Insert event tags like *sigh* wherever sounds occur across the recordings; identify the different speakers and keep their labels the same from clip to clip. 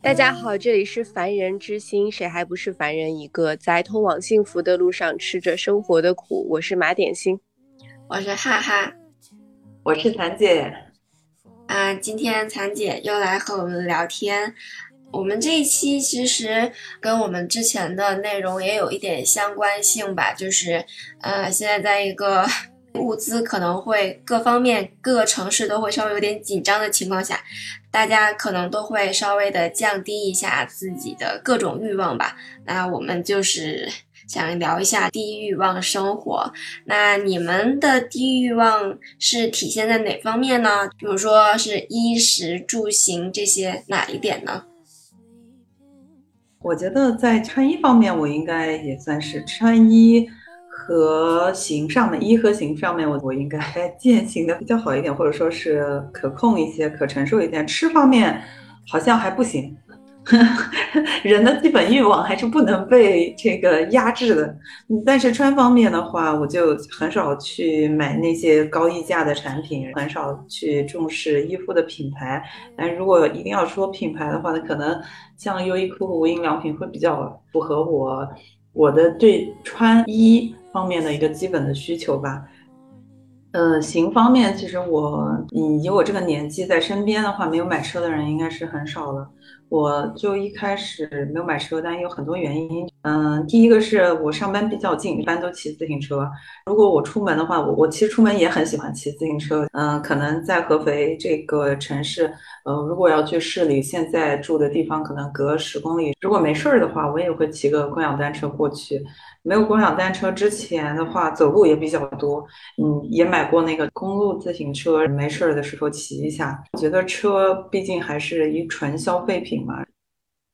Speaker 1: 大家好，这里是凡人之心，谁还不是凡人一个？在通往幸福的路上吃着生活的苦，我是马点心，
Speaker 2: 我是哈哈，
Speaker 3: 我是蚕姐。
Speaker 2: 啊，今天蚕姐又来和我们聊天。我们这一期其实跟我们之前的内容也有一点相关性吧，就是呃，现在在一个。物资可能会各方面各个城市都会稍微有点紧张的情况下，大家可能都会稍微的降低一下自己的各种欲望吧。那我们就是想聊一下低欲望生活。那你们的低欲望是体现在哪方面呢？比如说是衣食住行这些哪一点呢？
Speaker 3: 我觉得在穿衣方面，我应该也算是穿衣。和行上面，一和行上面，我我应该 *laughs* 践行的比较好一点，或者说是可控一些、可承受一点。吃方面好像还不行，*laughs* 人的基本欲望还是不能被这个压制的。但是穿方面的话，我就很少去买那些高溢价的产品，很少去重视衣服的品牌。但如果一定要说品牌的话，那可能像优衣库、无印良品会比较符合我我的对穿衣。方面的一个基本的需求吧，呃，行方面，其实我以以我这个年纪在身边的话，没有买车的人应该是很少了。我就一开始没有买车，但有很多原因。嗯，第一个是我上班比较近，一般都骑自行车。如果我出门的话，我我其实出门也很喜欢骑自行车。嗯，可能在合肥这个城市，呃，如果要去市里，现在住的地方可能隔十公里。如果没事儿的话，我也会骑个共享单车过去。没有共享单车之前的话，走路也比较多。嗯，也买过那个公路自行车，没事儿的时候骑一下。觉得车毕竟还是一纯消费品嘛。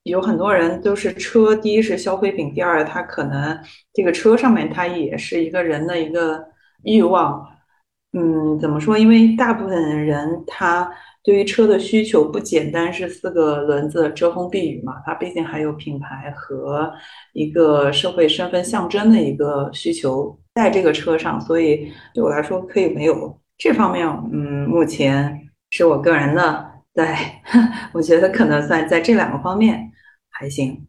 Speaker 3: 有很多人都是车，第一是消费品，第二他可能这个车上面它也是一个人的一个欲望。嗯，怎么说？因为大部分人他。对于车的需求不简单是四个轮子遮风避雨嘛，它毕竟还有品牌和一个社会身份象征的一个需求在这个车上，所以对我来说可以没有这方面。嗯，目前是我个人的，在 *laughs* 我觉得可能算在这两个方面还行。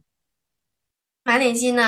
Speaker 2: 马点心呢？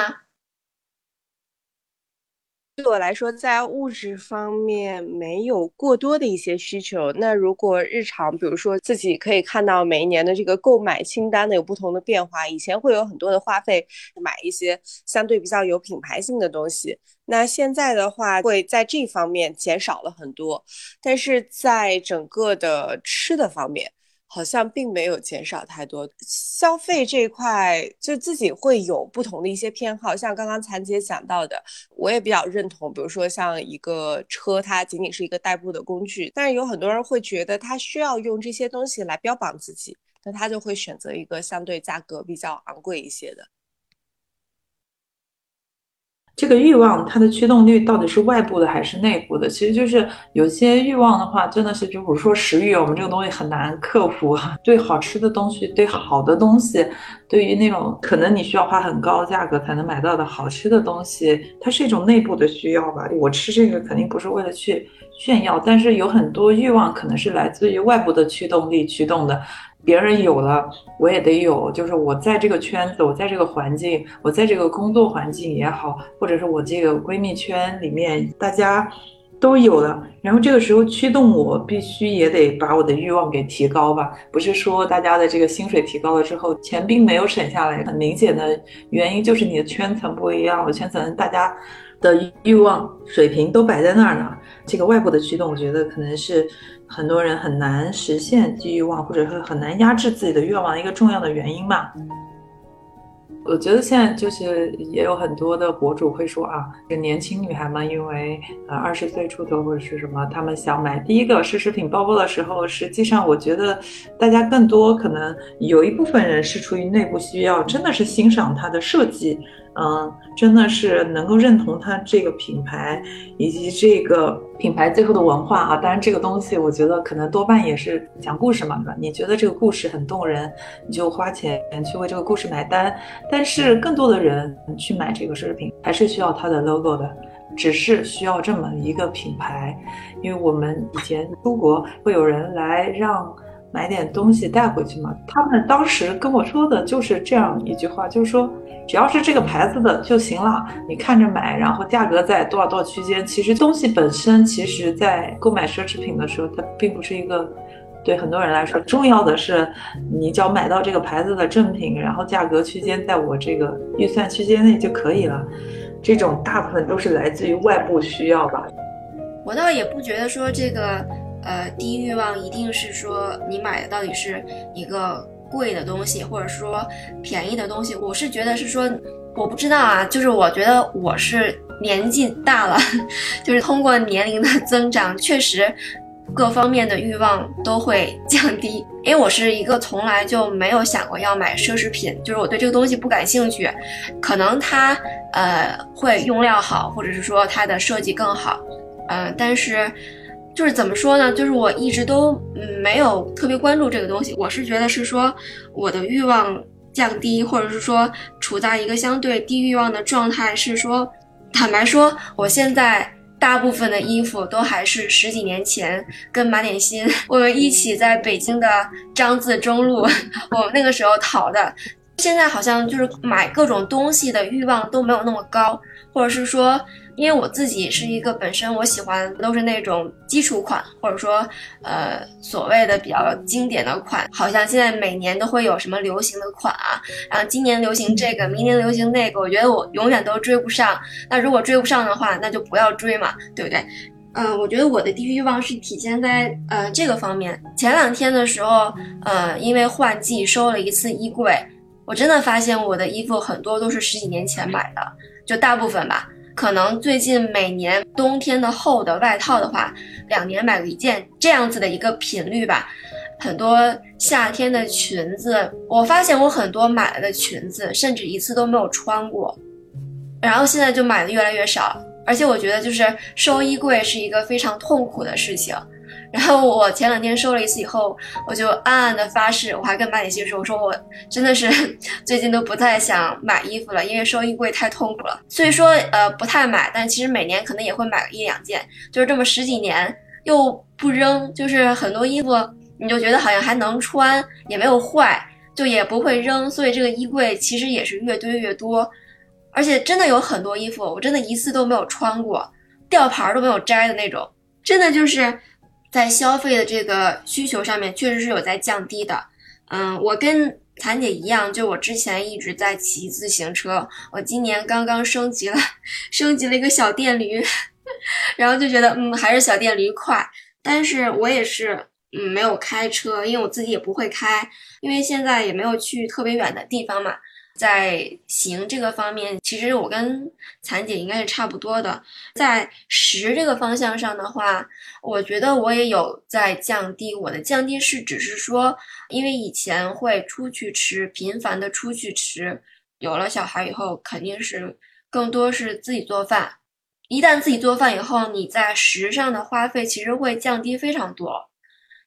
Speaker 1: 对我来说，在物质方面没有过多的一些需求。那如果日常，比如说自己可以看到每一年的这个购买清单的有不同的变化，以前会有很多的花费买一些相对比较有品牌性的东西，那现在的话会在这方面减少了很多。但是在整个的吃的方面，好像并没有减少太多消费这一块，就自己会有不同的一些偏好。像刚刚残姐讲到的，我也比较认同。比如说像一个车，它仅仅是一个代步的工具，但是有很多人会觉得他需要用这些东西来标榜自己，那他就会选择一个相对价格比较昂贵一些的。
Speaker 3: 这个欲望它的驱动力到底是外部的还是内部的？其实就是有些欲望的话，真的是就比如说食欲，我们这个东西很难克服。对好吃的东西，对好的东西，对于那种可能你需要花很高价格才能买到的好吃的东西，它是一种内部的需要吧。我吃这个肯定不是为了去炫耀，但是有很多欲望可能是来自于外部的驱动力驱动的。别人有了，我也得有。就是我在这个圈子，我在这个环境，我在这个工作环境也好，或者是我这个闺蜜圈里面，大家都有了。然后这个时候驱动我，必须也得把我的欲望给提高吧。不是说大家的这个薪水提高了之后，钱并没有省下来。很明显的原因就是你的圈层不一样了，圈层大家的欲望水平都摆在那儿呢。这个外部的驱动，我觉得可能是。很多人很难实现欲望，或者是很难压制自己的愿望一个重要的原因嘛。我觉得现在就是也有很多的博主会说啊，这年轻女孩们因为呃二十岁出头或者是什么，她们想买第一个奢侈品包包的时候，实际上我觉得大家更多可能有一部分人是出于内部需要，真的是欣赏它的设计。嗯，真的是能够认同它这个品牌以及这个品牌最后的文化啊。当然，这个东西我觉得可能多半也是讲故事嘛，对吧？你觉得这个故事很动人，你就花钱去为这个故事买单。但是，更多的人去买这个奢侈品，还是需要它的 logo 的。只是需要这么一个品牌，因为我们以前出国会有人来让买点东西带回去嘛，他们当时跟我说的就是这样一句话，就是说只要是这个牌子的就行了，你看着买，然后价格在多少多少区间。其实东西本身，其实在购买奢侈品的时候，它并不是一个。对很多人来说，重要的是你只要买到这个牌子的正品，然后价格区间在我这个预算区间内就可以了。这种大部分都是来自于外部需要吧。
Speaker 2: 我倒也不觉得说这个呃低欲望一定是说你买的到底是一个贵的东西，或者说便宜的东西。我是觉得是说，我不知道啊，就是我觉得我是年纪大了，*laughs* 就是通过年龄的增长，确实。各方面的欲望都会降低，因为我是一个从来就没有想过要买奢侈品，就是我对这个东西不感兴趣。可能它呃会用料好，或者是说它的设计更好，嗯，但是就是怎么说呢？就是我一直都没有特别关注这个东西。我是觉得是说我的欲望降低，或者是说处在一个相对低欲望的状态，是说坦白说，我现在。大部分的衣服都还是十几年前跟马点心我们一起在北京的张自忠路，我们那个时候淘的。现在好像就是买各种东西的欲望都没有那么高，或者是说。因为我自己是一个本身我喜欢都是那种基础款，或者说呃所谓的比较经典的款，好像现在每年都会有什么流行的款啊，然后今年流行这个，明年流行那个，我觉得我永远都追不上。那如果追不上的话，那就不要追嘛，对不对？嗯，我觉得我的低欲望是体现在呃这个方面。前两天的时候，呃，因为换季收了一次衣柜，我真的发现我的衣服很多都是十几年前买的，就大部分吧。可能最近每年冬天的厚的外套的话，两年买个一件这样子的一个频率吧。很多夏天的裙子，我发现我很多买来的裙子，甚至一次都没有穿过，然后现在就买的越来越少。而且我觉得，就是收衣柜是一个非常痛苦的事情。然后我前两天收了一次以后，我就暗暗的发誓，我还跟马点心说，我说我真的是 *laughs* 最近都不再想买衣服了，因为收衣柜太痛苦了。所以说，呃，不太买，但其实每年可能也会买个一两件，就是这么十几年又不扔，就是很多衣服你就觉得好像还能穿，也没有坏，就也不会扔，所以这个衣柜其实也是越堆越多，而且真的有很多衣服，我真的一次都没有穿过，吊牌都没有摘的那种，真的就是。在消费的这个需求上面，确实是有在降低的。嗯，我跟谭姐一样，就我之前一直在骑自行车，我今年刚刚升级了，*laughs* 升级了一个小电驴，*laughs* 然后就觉得，嗯，还是小电驴快。但是我也是，嗯，没有开车，因为我自己也不会开，因为现在也没有去特别远的地方嘛。在行这个方面，其实我跟残姐应该是差不多的。在食这个方向上的话，我觉得我也有在降低。我的降低是只是说，因为以前会出去吃，频繁的出去吃，有了小孩以后，肯定是更多是自己做饭。一旦自己做饭以后，你在食上的花费其实会降低非常多，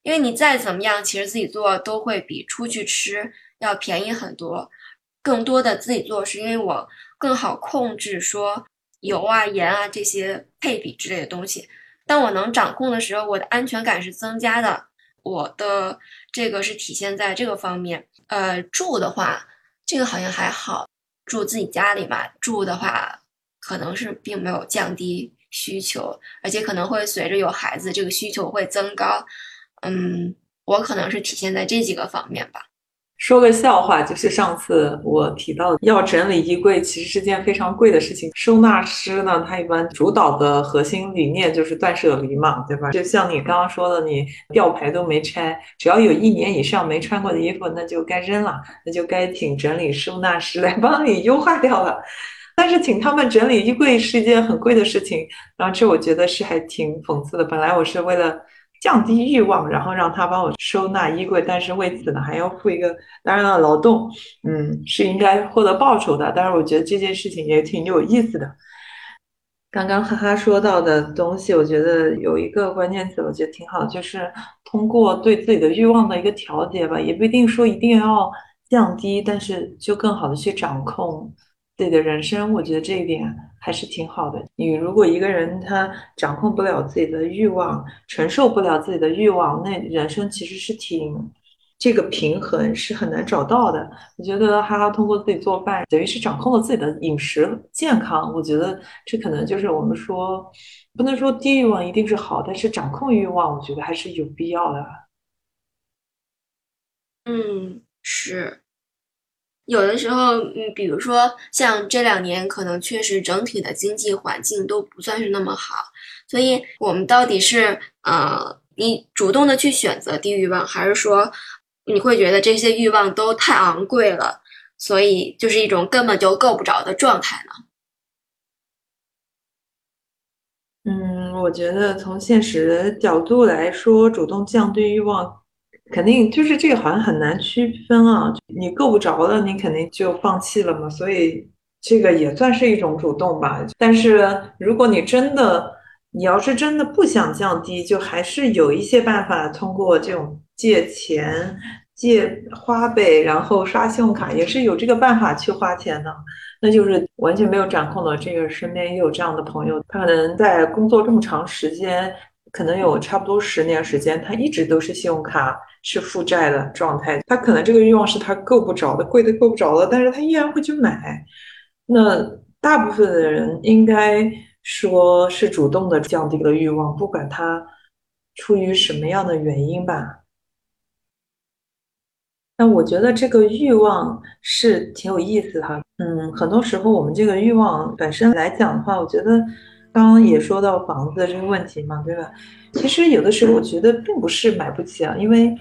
Speaker 2: 因为你再怎么样，其实自己做都会比出去吃要便宜很多。更多的自己做，是因为我更好控制说油啊、盐啊这些配比之类的东西。当我能掌控的时候，我的安全感是增加的。我的这个是体现在这个方面。呃，住的话，这个好像还好，住自己家里嘛。住的话，可能是并没有降低需求，而且可能会随着有孩子，这个需求会增高。嗯，我可能是体现在这几个方面吧。
Speaker 3: 说个笑话，就是上次我提到要整理衣柜，其实是件非常贵的事情。收纳师呢，他一般主导的核心理念就是断舍离嘛，对吧？就像你刚刚说的，你吊牌都没拆，只要有一年以上没穿过的衣服，那就该扔了，那就该请整理收纳师来帮你优化掉了。但是请他们整理衣柜是一件很贵的事情，然后这我觉得是还挺讽刺的。本来我是为了。降低欲望，然后让他帮我收纳衣柜，但是为此呢还要付一个当然的劳动，嗯，是应该获得报酬的。但是我觉得这件事情也挺有意思的。刚刚哈哈说到的东西，我觉得有一个关键词，我觉得挺好，就是通过对自己的欲望的一个调节吧，也不一定说一定要降低，但是就更好的去掌控自己的人生。我觉得这一点还是挺好的。你如果一个人他掌控不了自己的欲望，承受不了自己的欲望，那人生其实是挺这个平衡是很难找到的。我觉得哈哈通过自己做饭，等于是掌控了自己的饮食健康。我觉得这可能就是我们说，不能说低欲望一定是好，但是掌控欲望，我觉得还是有必要的。
Speaker 2: 嗯，是。有的时候，嗯，比如说像这两年，可能确实整体的经济环境都不算是那么好，所以我们到底是呃，你主动的去选择低欲望，还是说你会觉得这些欲望都太昂贵了，所以就是一种根本就够不着的状态呢？
Speaker 3: 嗯，我觉得从现实的角度来说，主动降低欲望。肯定就是这个，好像很难区分啊。你够不着了，你肯定就放弃了嘛。所以这个也算是一种主动吧。但是如果你真的，你要是真的不想降低，就还是有一些办法，通过这种借钱、借花呗，然后刷信用卡，也是有这个办法去花钱的。那就是完全没有掌控的。这个身边也有这样的朋友，他可能在工作这么长时间，可能有差不多十年时间，他一直都是信用卡。是负债的状态，他可能这个欲望是他够不着的，贵的够不着了，但是他依然会去买。那大部分的人应该说是主动的降低了欲望，不管他出于什么样的原因吧。那我觉得这个欲望是挺有意思哈。嗯，很多时候我们这个欲望本身来讲的话，我觉得刚刚也说到房子的这个问题嘛，对吧？其实有的时候我觉得并不是买不起啊，因为，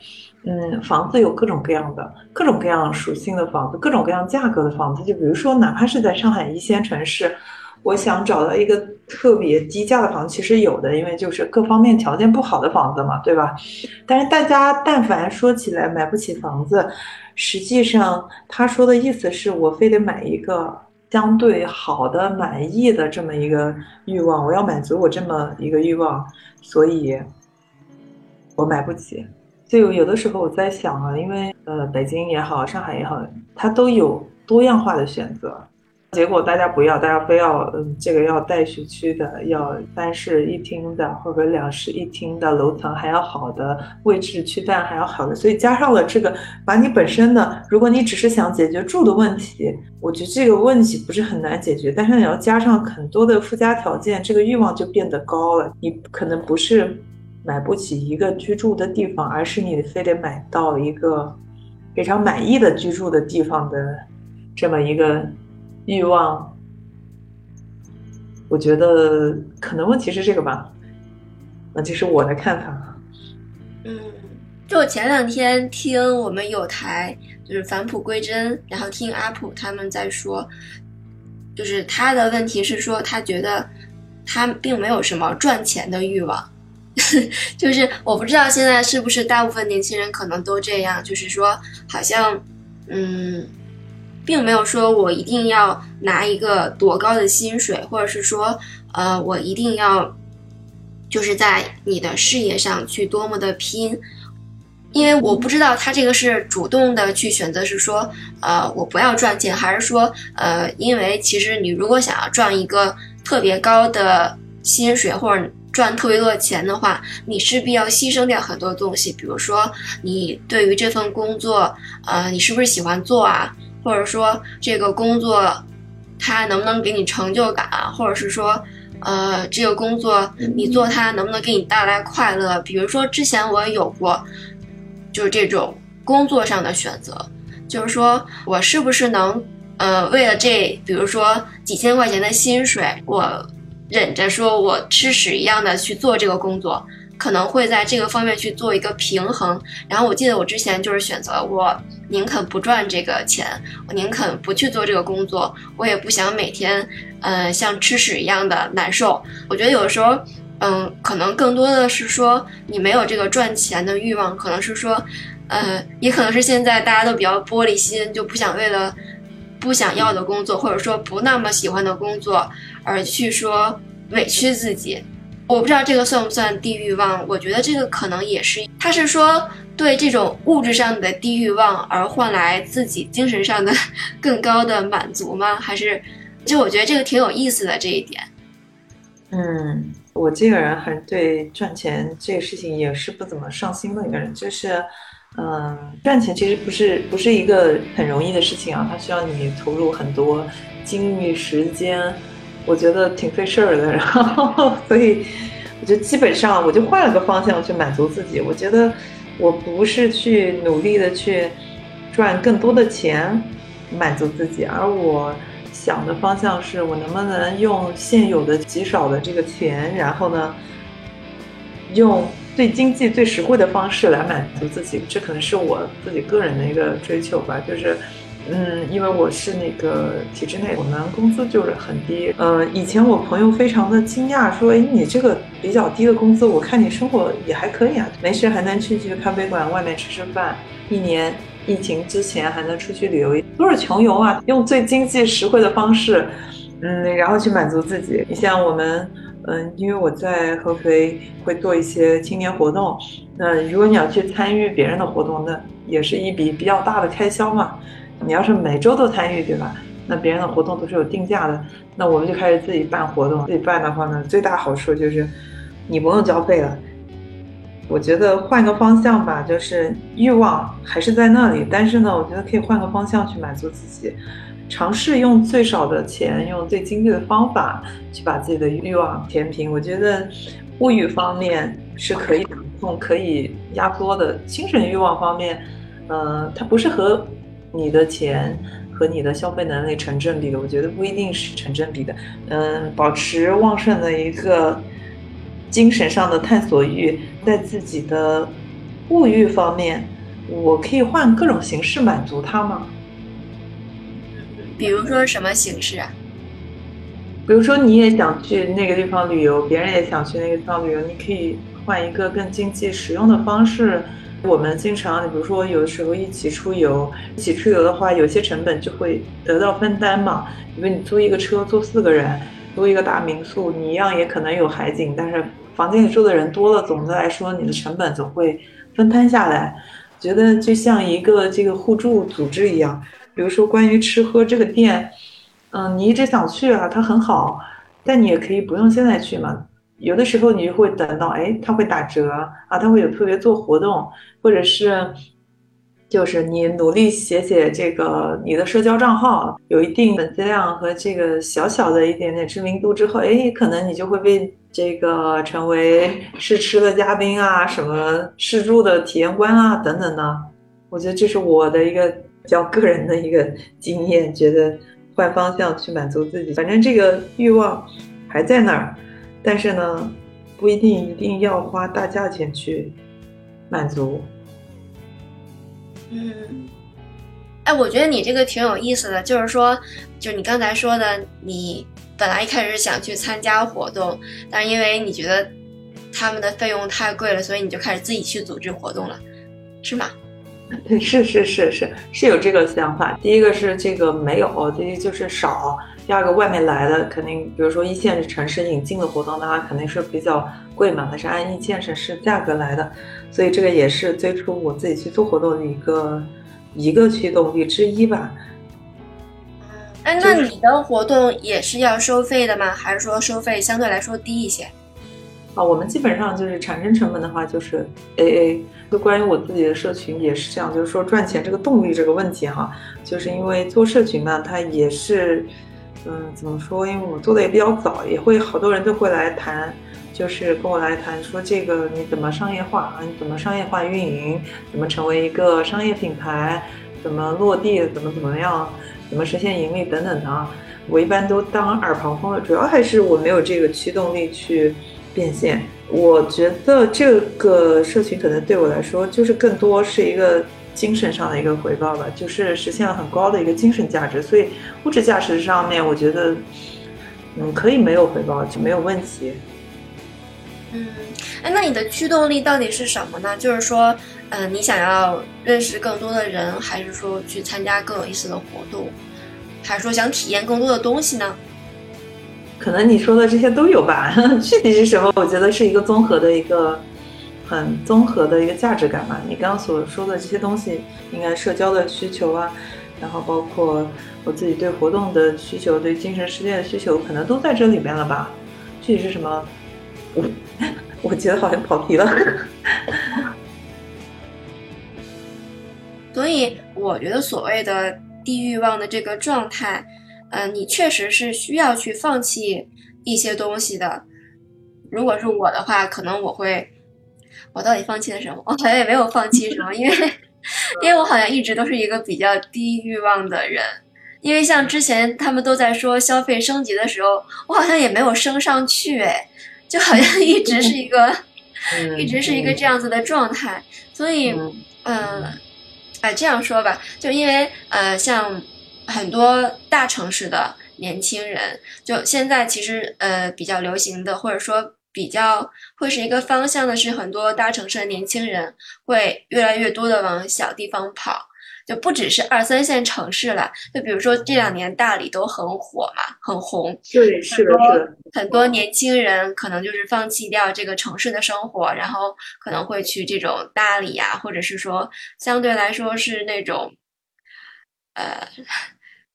Speaker 3: 嗯，房子有各种各样的、各种各样属性的房子，各种各样价格的房子。就比如说，哪怕是在上海一线城市，我想找到一个特别低价的房子，其实有的，因为就是各方面条件不好的房子嘛，对吧？但是大家但凡说起来买不起房子，实际上他说的意思是我非得买一个相对好的、满意的这么一个欲望，我要满足我这么一个欲望。所以，我买不起。就有的时候我在想啊，因为呃，北京也好，上海也好，它都有多样化的选择。结果大家不要，大家非要，嗯，这个要带学区的，要三室一厅的，或者两室一厅的，楼层还要好的，位置区段还要好的，所以加上了这个，把你本身的，如果你只是想解决住的问题，我觉得这个问题不是很难解决，但是你要加上很多的附加条件，这个欲望就变得高了。你可能不是买不起一个居住的地方，而是你非得买到一个非常满意的居住的地方的这么一个。欲望，我觉得可能问题是这个吧，那这是我的看法。
Speaker 2: 嗯，就我前两天听我们有台就是返璞归真，然后听阿普他们在说，就是他的问题是说他觉得他并没有什么赚钱的欲望，*laughs* 就是我不知道现在是不是大部分年轻人可能都这样，就是说好像嗯。并没有说我一定要拿一个多高的薪水，或者是说，呃，我一定要就是在你的事业上去多么的拼，因为我不知道他这个是主动的去选择，是说，呃，我不要赚钱，还是说，呃，因为其实你如果想要赚一个特别高的薪水或者赚特别多的钱的话，你势必要牺牲掉很多东西，比如说你对于这份工作，呃，你是不是喜欢做啊？或者说这个工作，它能不能给你成就感？或者是说，呃，这个工作你做它能不能给你带来快乐？比如说之前我有过，就是这种工作上的选择，就是说我是不是能，呃，为了这，比如说几千块钱的薪水，我忍着说我吃屎一样的去做这个工作。可能会在这个方面去做一个平衡，然后我记得我之前就是选择我宁肯不赚这个钱，我宁肯不去做这个工作，我也不想每天，嗯，像吃屎一样的难受。我觉得有的时候，嗯，可能更多的是说你没有这个赚钱的欲望，可能是说，呃，也可能是现在大家都比较玻璃心，就不想为了不想要的工作，或者说不那么喜欢的工作而去说委屈自己。我不知道这个算不算低欲望，我觉得这个可能也是。他是说对这种物质上的低欲望而换来自己精神上的更高的满足吗？还是，就我觉得这个挺有意思的这一点。
Speaker 3: 嗯，我这个人很对赚钱这个事情也是不怎么上心的一个人，就是，嗯，赚钱其实不是不是一个很容易的事情啊，它需要你投入很多精力时间，我觉得挺费事儿的。然后，所以我就基本上我就换了个方向去满足自己。我觉得我不是去努力的去赚更多的钱满足自己，而我。想的方向是我能不能用现有的极少的这个钱，然后呢，用最经济、最实惠的方式来满足自己。这可能是我自己个人的一个追求吧。就是，嗯，因为我是那个体制内，我们工资就是很低。呃，以前我朋友非常的惊讶，说：“哎，你这个比较低的工资，我看你生活也还可以啊，没事还能去去咖啡馆外面吃吃饭，一年。”疫情之前还能出去旅游，都是穷游啊！用最经济实惠的方式，嗯，然后去满足自己。你像我们，嗯，因为我在合肥会做一些青年活动，那如果你要去参与别人的活动，那也是一笔比较大的开销嘛。你要是每周都参与，对吧？那别人的活动都是有定价的，那我们就开始自己办活动。自己办的话呢，最大好处就是你不用交费了。我觉得换个方向吧，就是欲望还是在那里，但是呢，我觉得可以换个方向去满足自己，尝试用最少的钱，用最经济的方法去把自己的欲望填平。我觉得物欲方面是可以掌控、可以压缩的，精神欲望方面，嗯，它不是和你的钱和你的消费能力成正比的。我觉得不一定是成正比的。嗯，保持旺盛的一个。精神上的探索欲，在自己的物欲方面，我可以换各种形式满足它吗？
Speaker 2: 比如说什么形式啊？
Speaker 3: 比如说你也想去那个地方旅游，别人也想去那个地方旅游，你可以换一个更经济实用的方式。我们经常，比如说有的时候一起出游，一起出游的话，有些成本就会得到分担嘛。因为你租一个车，租四个人。租一个大民宿，你一样也可能有海景，但是房间里住的人多了，总的来说你的成本总会分摊下来。觉得就像一个这个互助组织一样，比如说关于吃喝这个店，嗯，你一直想去啊，它很好，但你也可以不用现在去嘛。有的时候你就会等到，哎，它会打折啊，它会有特别做活动，或者是。就是你努力写写这个你的社交账号，有一定粉丝量和这个小小的一点点知名度之后，哎，可能你就会被这个成为 *laughs* 试吃的嘉宾啊，什么试住的体验官啊，等等的。我觉得这是我的一个比较个人的一个经验，觉得换方向去满足自己，反正这个欲望还在那儿，但是呢，不一定一定要花大价钱去满足。
Speaker 2: 嗯，哎，我觉得你这个挺有意思的，就是说，就是你刚才说的，你本来一开始是想去参加活动，但是因为你觉得他们的费用太贵了，所以你就开始自己去组织活动了，是吗？*laughs*
Speaker 3: 对，是是是是是有这个想法。第一个是这个没有，第一就是少；第二个外面来的肯定，比如说一线城市引进的活动，那肯定是比较贵嘛，它是按一线城市价格来的。所以这个也是最初我自己去做活动的一个一个驱动力之一吧。
Speaker 2: 哎，那你的活动也是要收费的吗？还是说收费相对来说低一些？
Speaker 3: 啊，我们基本上就是产生成本的话就是 AA。就关于我自己的社群也是这样，就是说赚钱这个动力这个问题哈，就是因为做社群嘛，它也是，嗯，怎么说？因为我做的也比较早，也会好多人都会来谈。就是跟我来谈说这个你怎么商业化啊？你怎么商业化运营？怎么成为一个商业品牌？怎么落地？怎么怎么样？怎么实现盈利等等的？我一般都当耳旁风了，主要还是我没有这个驱动力去变现。我觉得这个社群可能对我来说就是更多是一个精神上的一个回报吧，就是实现了很高的一个精神价值。所以物质价值上面，我觉得嗯可以没有回报就没有问题。
Speaker 2: 嗯，哎，那你的驱动力到底是什么呢？就是说，嗯，你想要认识更多的人，还是说去参加更有意思的活动，还是说想体验更多的东西呢？
Speaker 3: 可能你说的这些都有吧，*laughs* 具体是什么？我觉得是一个综合的一个很综合的一个价值感吧。你刚刚所说的这些东西，应该社交的需求啊，然后包括我自己对活动的需求，对精神世界的需求，可能都在这里面了吧？具体是什么？我 *laughs* 我觉得好像跑题了。*laughs*
Speaker 2: 所以我觉得所谓的低欲望的这个状态，嗯，你确实是需要去放弃一些东西的。如果是我的话，可能我会，我到底放弃了什么？我好像也没有放弃什么，因为，*laughs* 因为我好像一直都是一个比较低欲望的人。因为像之前他们都在说消费升级的时候，我好像也没有升上去，哎，就好像一直是一个，*laughs* 一直是一个这样子的状态。所以，嗯，哎，这样说吧，就因为呃，像很多大城市的年轻人，就现在其实呃比较流行的，或者说。比较会是一个方向的是，很多大城市的年轻人会越来越多的往小地方跑，就不只是二三线城市了。就比如说这两年大理都很火嘛，很红。
Speaker 3: 对，是的，是的。
Speaker 2: 很多年轻人可能就是放弃掉这个城市的生活，然后可能会去这种大理啊，或者是说相对来说是那种，呃。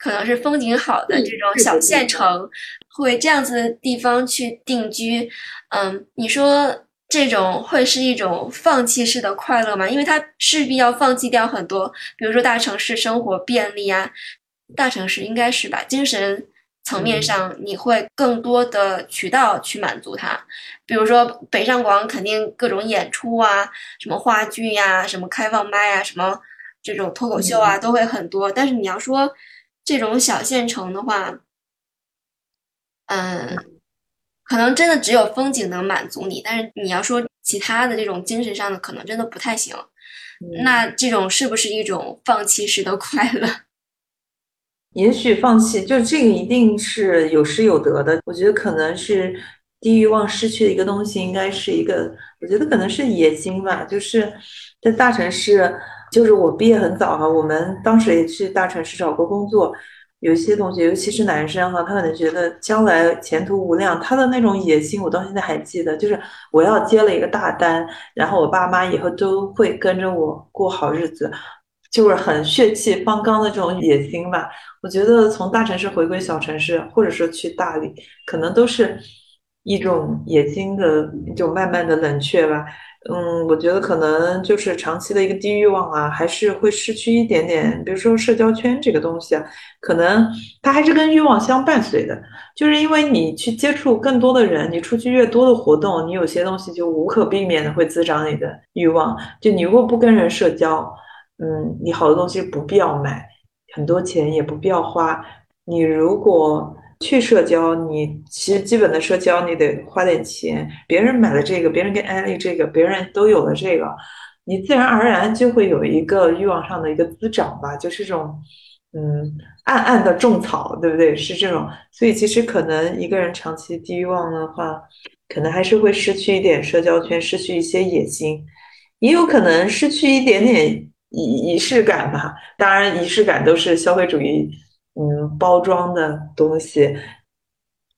Speaker 2: 可能是风景好的这种小县城，会这样子的地方去定居，嗯，你说这种会是一种放弃式的快乐吗？因为它势必要放弃掉很多，比如说大城市生活便利啊，大城市应该是吧，精神层面上你会更多的渠道去满足它，比如说北上广肯定各种演出啊，什么话剧呀，什么开放麦啊，什么这种脱口秀啊，都会很多，但是你要说。这种小县城的话，嗯，可能真的只有风景能满足你，但是你要说其他的这种精神上的，可能真的不太行。那这种是不是一种放弃式的快乐？*laughs*
Speaker 3: 也许放弃，就这个一定是有失有得的。我觉得可能是低欲望失去的一个东西，应该是一个，我觉得可能是野心吧。就是在大城市。就是我毕业很早哈，我们当时也去大城市找过工作，有一些同学，尤其是男生哈，他可能觉得将来前途无量，他的那种野心我到现在还记得，就是我要接了一个大单，然后我爸妈以后都会跟着我过好日子，就是很血气方刚的这种野心吧。我觉得从大城市回归小城市，或者说去大理，可能都是一种野心的一种慢慢的冷却吧。嗯，我觉得可能就是长期的一个低欲望啊，还是会失去一点点。比如说社交圈这个东西啊，可能它还是跟欲望相伴随的。就是因为你去接触更多的人，你出去越多的活动，你有些东西就无可避免的会滋长你的欲望。就你如果不跟人社交，嗯，你好多东西不必要买，很多钱也不必要花。你如果去社交，你其实基本的社交你得花点钱。别人买了这个，别人给安利这个，别人都有了这个，你自然而然就会有一个欲望上的一个滋长吧，就是这种，嗯，暗暗的种草，对不对？是这种。所以其实可能一个人长期低欲望的话，可能还是会失去一点社交圈，失去一些野心，也有可能失去一点点仪仪式感吧。当然，仪式感都是消费主义。嗯，包装的东西。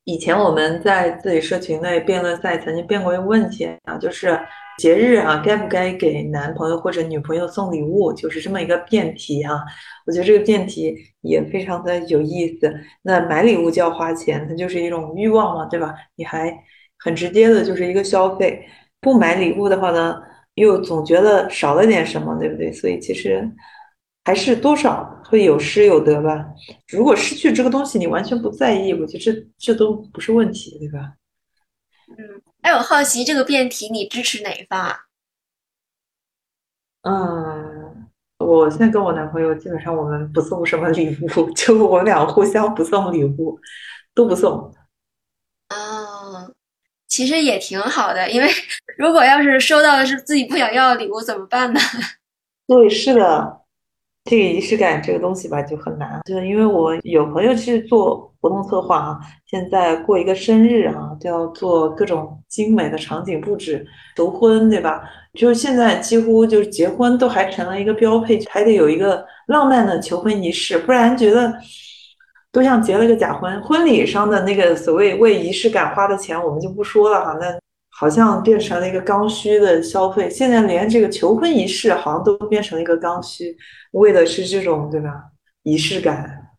Speaker 3: 以前我们在自己社群内辩论赛曾经辩过一个问题啊，就是节日啊，该不该给男朋友或者女朋友送礼物？就是这么一个辩题哈。我觉得这个辩题也非常的有意思。那买礼物就要花钱，它就是一种欲望嘛，对吧？你还很直接的就是一个消费。不买礼物的话呢，又总觉得少了点什么，对不对？所以其实。还是多少会有失有得吧。如果失去这个东西，你完全不在意，我觉得这这都不是问题，对吧？
Speaker 2: 嗯，哎，我好奇这个辩题你支持哪一方啊？
Speaker 3: 嗯，我现在跟我男朋友基本上我们不送什么礼物，*laughs* 就我们俩互相不送礼物，都不送。
Speaker 2: 哦，其实也挺好的，因为如果要是收到的是自己不想要的礼物怎么办呢？*laughs*
Speaker 3: 对，是的。这个仪式感这个东西吧就很难，就是因为我有朋友去做活动策划啊，现在过一个生日啊，都要做各种精美的场景布置，求婚对吧？就是现在几乎就是结婚都还成了一个标配，还得有一个浪漫的求婚仪式，不然觉得都像结了个假婚。婚礼上的那个所谓为仪式感花的钱，我们就不说了哈，那。好像变成了一个刚需的消费，现在连这个求婚仪式好像都变成了一个刚需，为的是这种，对吧？仪式感。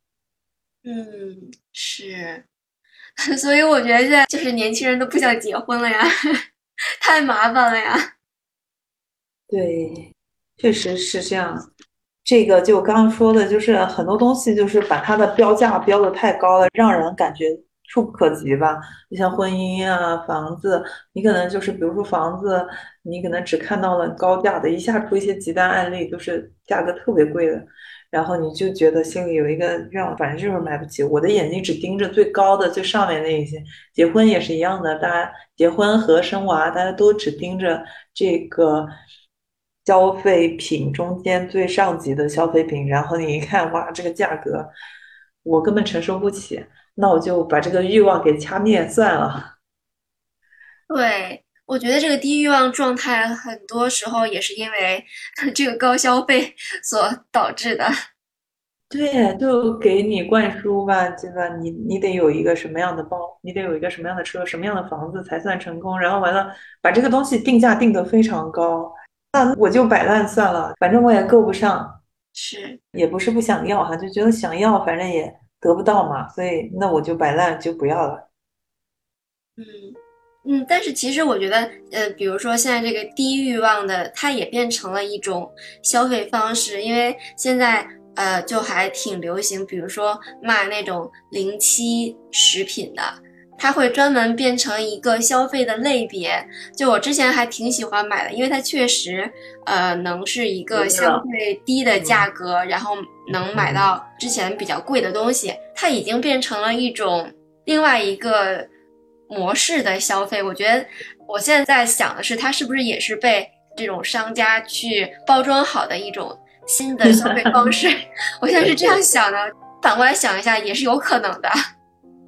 Speaker 2: 嗯，是，*laughs* 所以我觉得现在就是年轻人都不想结婚了呀，*laughs* 太麻烦了呀。
Speaker 3: 对，确实是这样。这个就刚刚说的，就是很多东西就是把它的标价标的太高了，让人感觉触不可及吧。就像婚姻啊、房子，你可能就是比如说房子，你可能只看到了高价的，一下出一些极端案例，都是价格特别贵的，然后你就觉得心里有一个愿望，反正就是买不起。我的眼睛只盯着最高的、最上面那一些。结婚也是一样的，大家结婚和生娃，大家都只盯着这个。消费品中间最上级的消费品，然后你一看，哇，这个价格我根本承受不起，那我就把这个欲望给掐灭算了。*laughs*
Speaker 2: 对，我觉得这个低欲望状态很多时候也是因为 *laughs* 这个高消费 *laughs* 所导致的。
Speaker 3: 对，就给你灌输吧，对吧？你你得有一个什么样的包，你得有一个什么样的车，什么样的房子才算成功？然后完了，把这个东西定价定得非常高。那我就摆烂算了，反正我也够不上，
Speaker 2: 是
Speaker 3: 也不是不想要哈，就觉得想要，反正也得不到嘛，所以那我就摆烂，就不要了。
Speaker 2: 嗯嗯，但是其实我觉得，呃，比如说现在这个低欲望的，它也变成了一种消费方式，因为现在呃就还挺流行，比如说卖那种零七食品的。它会专门变成一个消费的类别，就我之前还挺喜欢买的，因为它确实，呃，能是一个相对低的价格，然后能买到之前比较贵的东西。它已经变成了一种另外一个模式的消费。我觉得我现在在想的是，它是不是也是被这种商家去包装好的一种新的消费方式？*laughs* 我现在是这样想的。反过来想一下，也是有可能的。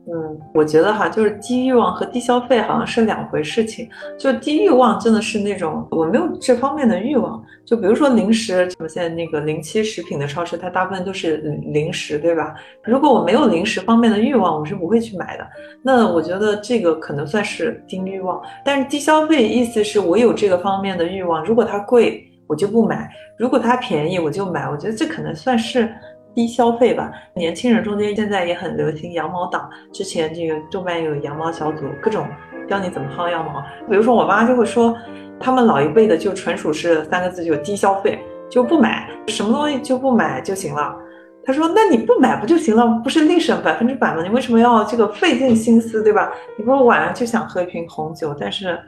Speaker 3: 嗯，我觉得哈，就是低欲望和低消费好像是两回事情。就低欲望真的是那种我没有这方面的欲望。就比如说零食，我现在那个零七食品的超市，它大部分都是零食，对吧？如果我没有零食方面的欲望，我是不会去买的。那我觉得这个可能算是低欲望。但是低消费意思是我有这个方面的欲望，如果它贵，我就不买；如果它便宜，我就买。我觉得这可能算是。低消费吧，年轻人中间现在也很流行羊毛党。之前这个动漫有羊毛小组，各种教你怎么薅羊毛。比如说我妈就会说，他们老一辈的就纯属是三个字，就低消费，就不买什么东西就不买就行了。她说，那你不买不就行了？不是立省百分之百吗？你为什么要这个费尽心思，对吧？你不是晚上就想喝一瓶红酒，但是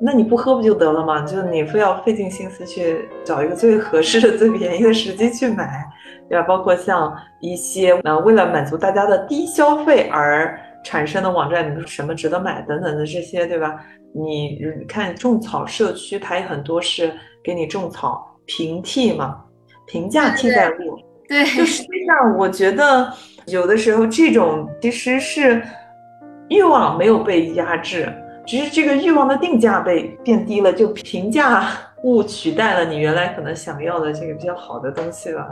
Speaker 3: 那你不喝不就得了吗？就是你非要费尽心思去找一个最合适的、最便宜的时机去买。对吧？包括像一些呃，为了满足大家的低消费而产生的网站，你说什么值得买等等的这些，对吧？你看种草社区，它也很多是给你种草平替嘛，平价替代物。
Speaker 2: 对，
Speaker 3: 就实际上我觉得有的时候这种其实是欲望没有被压制，只是这个欲望的定价被变低了，就平价 *laughs* 物取代了你原来可能想要的这个比较好的东西了。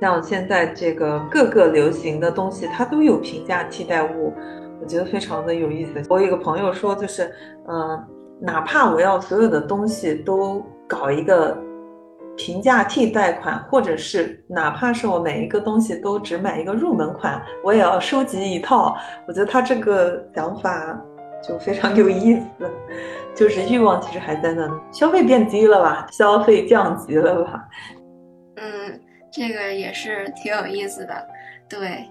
Speaker 3: 像现在这个各个流行的东西，它都有平价替代物，我觉得非常的有意思。我有个朋友说，就是，嗯，哪怕我要所有的东西都搞一个平价替代款，或者是哪怕是我每一个东西都只买一个入门款，我也要收集一套。我觉得他这个想法就非常有意思，就是欲望其实还在那，消费变低了吧，消费降级了吧，
Speaker 2: 嗯。这个也是挺有意思的，对。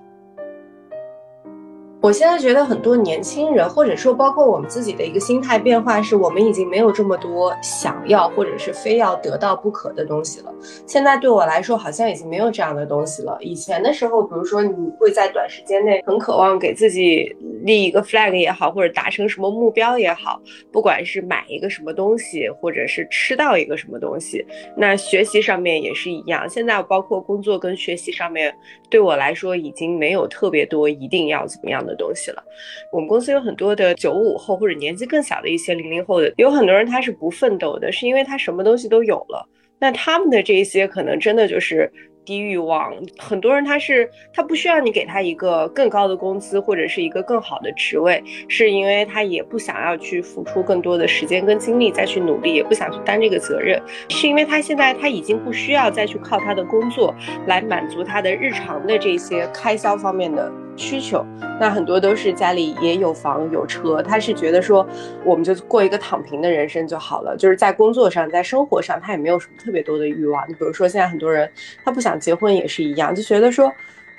Speaker 1: 我现在觉得很多年轻人，或者说包括我们自己的一个心态变化，是我们已经没有这么多想要或者是非要得到不可的东西了。现在对我来说，好像已经没有这样的东西了。以前的时候，比如说你会在短时间内很渴望给自己立一个 flag 也好，或者达成什么目标也好，不管是买一个什么东西，或者是吃到一个什么东西，那学习上面也是一样。现在包括工作跟学习上面，对我来说已经没有特别多一定要怎么样的。东西了，我们公司有很多的九五后或者年纪更小的一些零零后的，有很多人他是不奋斗的，是因为他什么东西都有了。那他们的这些可能真的就是低欲望，很多人他是他不需要你给他一个更高的工资或者是一个更好的职位，是因为他也不想要去付出更多的时间跟精力再去努力，也不想去担这个责任，是因为他现在他已经不需要再去靠他的工作来满足他的日常的这些开销方面的。需求，那很多都是家里也有房有车，他是觉得说，我们就过一个躺平的人生就好了，就是在工作上，在生活上，他也没有什么特别多的欲望。你比如说，现在很多人他不想结婚也是一样，就觉得说。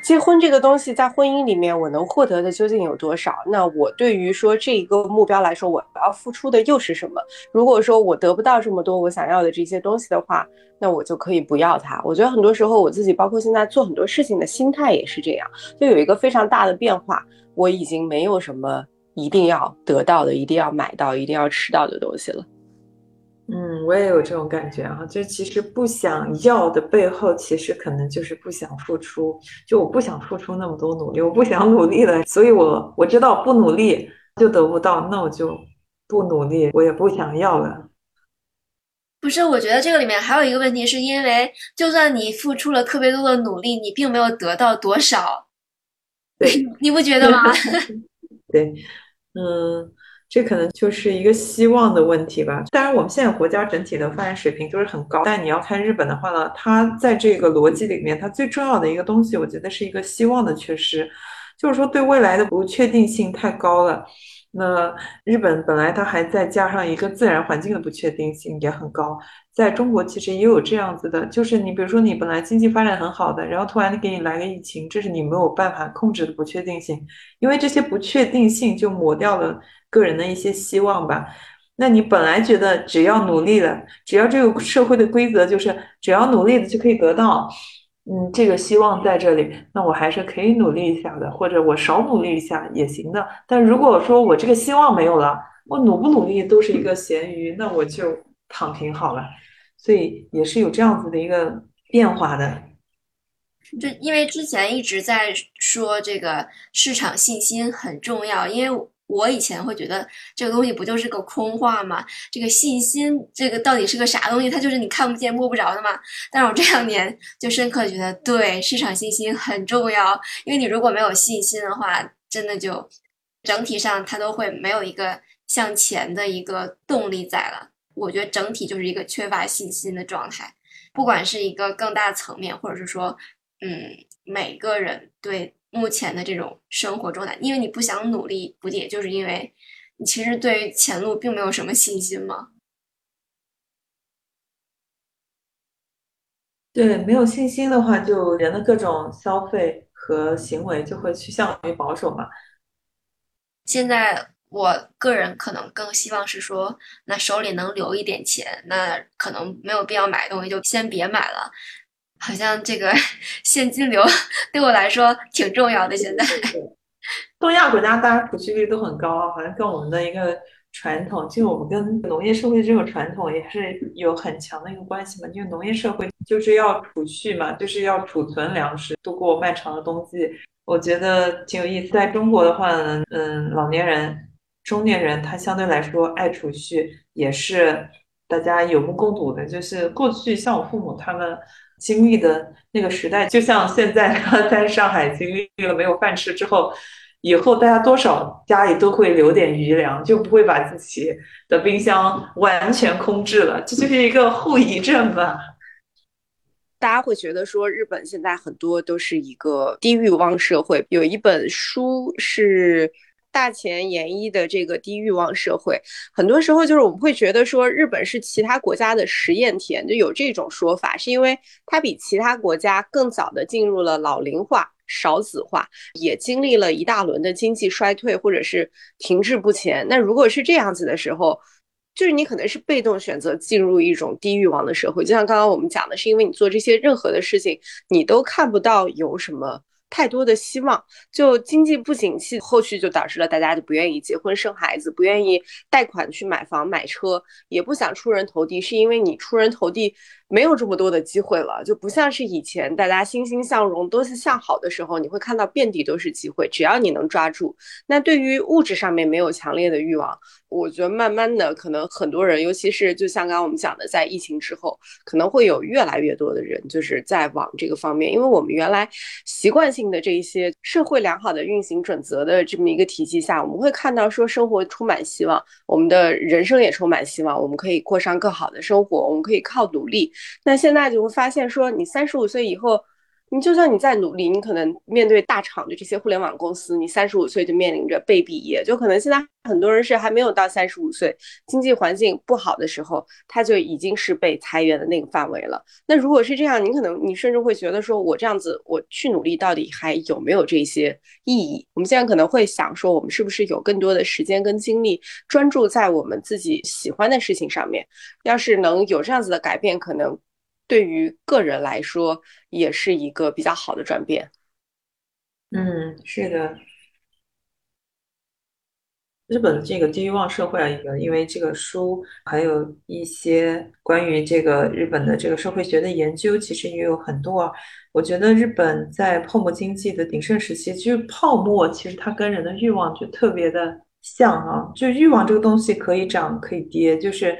Speaker 1: 结婚这个东西，在婚姻里面，我能获得的究竟有多少？那我对于说这一个目标来说，我要付出的又是什么？如果说我得不到这么多我想要的这些东西的话，那我就可以不要它。我觉得很多时候我自己，包括现在做很多事情的心态也是这样，就有一个非常大的变化。我已经没有什么一定要得到的、一定要买到、一定要吃到的东西了。
Speaker 3: 嗯，我也有这种感觉啊，就其实不想要的背后，其实可能就是不想付出。就我不想付出那么多努力，我不想努力了，所以我我知道不努力就得不到，那我就不努力，我也不想要了。
Speaker 2: 不是，我觉得这个里面还有一个问题，是因为就算你付出了特别多的努力，你并没有得到多少，
Speaker 3: 对，*laughs*
Speaker 2: 你不觉得吗？*laughs*
Speaker 3: 对，嗯。这可能就是一个希望的问题吧。当然，我们现在国家整体的发展水平都是很高，但你要看日本的话呢，它在这个逻辑里面，它最重要的一个东西，我觉得是一个希望的缺失，就是说对未来的不确定性太高了。那日本本来它还再加上一个自然环境的不确定性也很高。在中国其实也有这样子的，就是你比如说你本来经济发展很好的，然后突然给你来个疫情，这是你没有办法控制的不确定性，因为这些不确定性就抹掉了个人的一些希望吧。那你本来觉得只要努力了，只要这个社会的规则就是只要努力了就可以得到，嗯，这个希望在这里，那我还是可以努力一下的，或者我少努力一下也行的。但如果说我这个希望没有了，我努不努力都是一个咸鱼，那我就躺平好了。所以也是有这样子的一个变化的，
Speaker 2: 就因为之前一直在说这个市场信心很重要，因为我以前会觉得这个东西不就是个空话吗？这个信心这个到底是个啥东西？它就是你看不见摸不着的嘛。但是我这两年就深刻觉得，对市场信心很重要，因为你如果没有信心的话，真的就整体上它都会没有一个向前的一个动力在了。我觉得整体就是一个缺乏信心的状态，不管是一个更大层面，或者是说，嗯，每个人对目前的这种生活状态，因为你不想努力，不也就是因为你其实对于前路并没有什么信心吗？
Speaker 3: 对，没有信心的话，就人的各种消费和行为就会趋向于保守嘛。
Speaker 2: 现在。我个人可能更希望是说，那手里能留一点钱，那可能没有必要买东西，就先别买了。好像这个 *laughs* 现金流 *laughs* 对我来说挺重要的。现在，
Speaker 3: 东亚国家大家储蓄率都很高，好像跟我们的一个传统，就我们跟农业社会这种传统也是有很强的一个关系嘛。因为农业社会就是要储蓄嘛，就是要储存粮食度过漫长的冬季。我觉得挺有意思。在中国的话，嗯，老年人。中年人他相对来说爱储蓄，也是大家有目共睹的。就是过去像我父母他们经历的那个时代，就像现在他 *laughs* 在上海经历了没有饭吃之后，以后大家多少家里都会留点余粮，就不会把自己的冰箱完全空置了。这就是一个后遗症吧。
Speaker 1: 大家会觉得说日本现在很多都是一个低欲望社会。有一本书是。大前研一的这个低欲望社会，很多时候就是我们会觉得说日本是其他国家的实验田，就有这种说法，是因为它比其他国家更早的进入了老龄化、少子化，也经历了一大轮的经济衰退或者是停滞不前。那如果是这样子的时候，就是你可能是被动选择进入一种低欲望的社会，就像刚刚我们讲的，是因为你做这些任何的事情，你都看不到有什么。太多的希望，就经济不景气，后续就导致了大家就不愿意结婚生孩子，不愿意贷款去买房买车，也不想出人头地，是因为你出人头地没有这么多的机会了，就不像是以前大家欣欣向荣都是向好的时候，你会看到遍地都是机会，只要你能抓住。那对于物质上面没有强烈的欲望，我觉得慢慢的，可能很多人，尤其是就像刚刚我们讲的，在疫情之后，可能会有越来越多的人就是在往这个方面，因为我们原来习惯性的这一些社会良好的运行准则的这么一个体系下，我们会看到说生活充满希望，我们的人生也充满希望，我们可以过上更好的生活，我们可以靠努力。那现在就会发现说，你三十五岁以后。你就算你再努力，你可能面对大厂的这些互联网公司，你三十五岁就面临着被毕业。就可能现在很多人是还没有到三十五岁，经济环境不好的时候，他就已经是被裁员的那个范围了。那如果是这样，你可能你甚至会觉得说，我这样子我去努力，到底还有没有这些意义？我们现在可能会想说，我们是不是有更多的时间跟精力专注在我们自己喜欢的事情上面？要是能有这样子的改变，可能。对于个人来说，也是一个比较好的转变。
Speaker 3: 嗯，是的。日本的这个低欲望社会啊，一个因为这个书还有一些关于这个日本的这个社会学的研究，其实也有很多。我觉得日本在泡沫经济的鼎盛时期，其实泡沫其实它跟人的欲望就特别的像啊，就欲望这个东西可以涨可以跌，就是。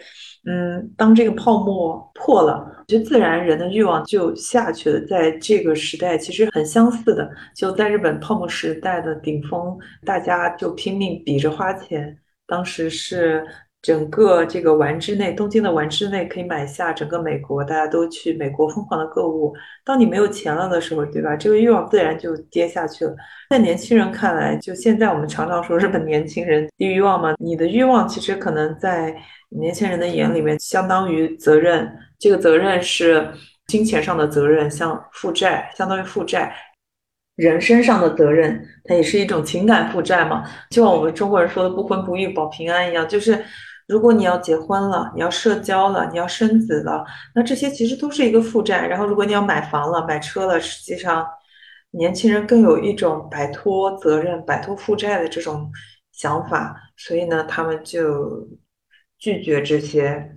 Speaker 3: 嗯，当这个泡沫破了，就自然人的欲望就下去了。在这个时代，其实很相似的。就在日本泡沫时代的顶峰，大家就拼命比着花钱。当时是。整个这个丸之内，东京的丸之内可以买下整个美国，大家都去美国疯狂的购物。当你没有钱了的时候，对吧？这个欲望自然就跌下去了。在年轻人看来，就现在我们常常说日本年轻人低欲望嘛，你的欲望其实可能在年轻人的眼里面相当于责任。这个责任是金钱上的责任，像负债，相当于负债。人身上的责任，它也是一种情感负债嘛。就像我们中国人说的“不婚不育保平安”一样，就是。如果你要结婚了，你要社交了，你要生子了，那这些其实都是一个负债。然后，如果你要买房了、买车了，实际上年轻人更有一种摆脱责任、摆脱负债的这种想法，所以呢，他们就拒绝这些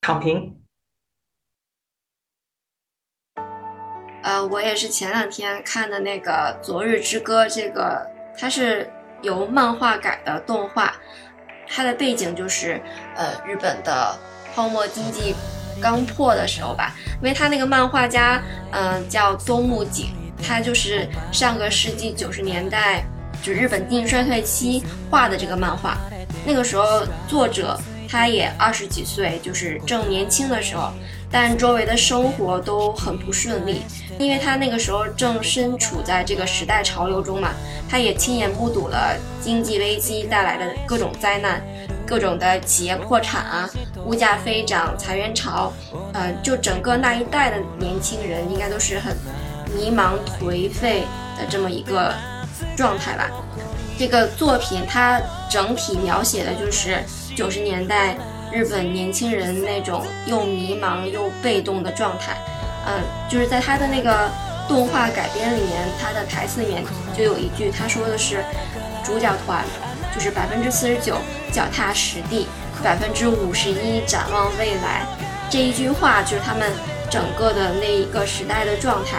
Speaker 3: 躺平。
Speaker 2: 呃，我也是前两天看的那个《昨日之歌》，这个它是由漫画改的动画。它的背景就是，呃，日本的泡沫经济刚破的时候吧，因为他那个漫画家，嗯，叫东木景，他就是上个世纪九十年代，就日本经济衰退期画的这个漫画。那个时候作者他也二十几岁，就是正年轻的时候，但周围的生活都很不顺利，因为他那个时候正身处在这个时代潮流中嘛。他也亲眼目睹了经济危机带来的各种灾难，各种的企业破产啊，物价飞涨，裁员潮，呃，就整个那一代的年轻人应该都是很迷茫颓废的这么一个状态吧。这个作品它整体描写的就是九十年代日本年轻人那种又迷茫又被动的状态，嗯，就是在他的那个。动画改编里面，他的台词里面就有一句，他说的是，主角团就是百分之四十九脚踏实地，百分之五十一展望未来。这一句话就是他们整个的那一个时代的状态。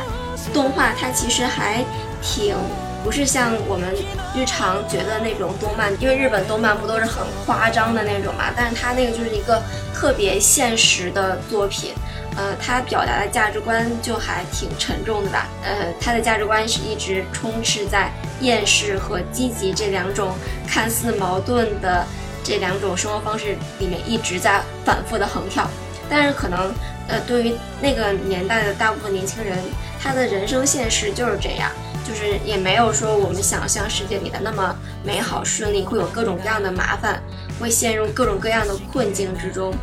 Speaker 2: 动画它其实还挺不是像我们日常觉得那种动漫，因为日本动漫不都是很夸张的那种嘛，但是它那个就是一个特别现实的作品。呃，他表达的价值观就还挺沉重的吧？呃，他的价值观是一直充斥在厌世和积极这两种看似矛盾的这两种生活方式里面一直在反复的横跳。但是可能，呃，对于那个年代的大部分年轻人，他的人生现实就是这样，就是也没有说我们想象世界里的那么美好顺利，会有各种各样的麻烦，会陷入各种各样的困境之中。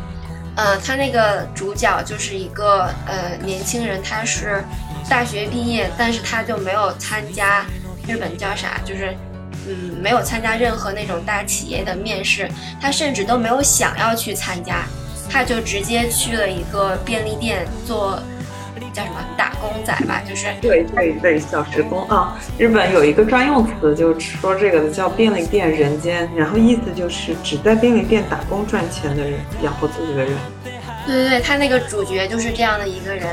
Speaker 2: 呃，他那个主角就是一个呃年轻人，他是大学毕业，但是他就没有参加日本叫啥，就是嗯没有参加任何那种大企业的面试，他甚至都没有想要去参加，他就直接去了一个便利店做。叫什么打工仔吧，就是对对
Speaker 3: 对，小时工啊。日本有一个专用词，就是说这个的叫便利店人间，然后意思就是只在便利店打工赚钱的人，养活自己的人。
Speaker 2: 对对对，他那个主角就是这样的一个人，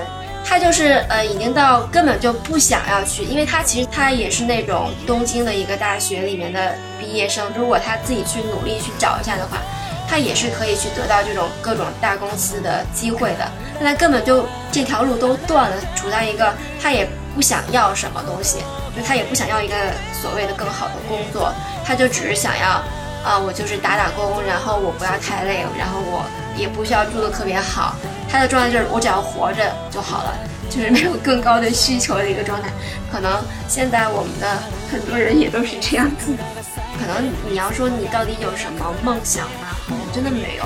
Speaker 2: 他就是呃已经到根本就不想要去，因为他其实他也是那种东京的一个大学里面的毕业生，如果他自己去努力去找一下的话，他也是可以去得到这种各种大公司的机会的。但他根本就这条路都断了，处在一个他也不想要什么东西，就他也不想要一个所谓的更好的工作，他就只是想要，啊，我就是打打工，然后我不要太累，然后我也不需要住的特别好。他的状态就是我只要活着就好了。就是没有更高的需求的一个状态，可能现在我们的很多人也都是这样子。可能你要说你到底有什么梦想吗？好像真的没有。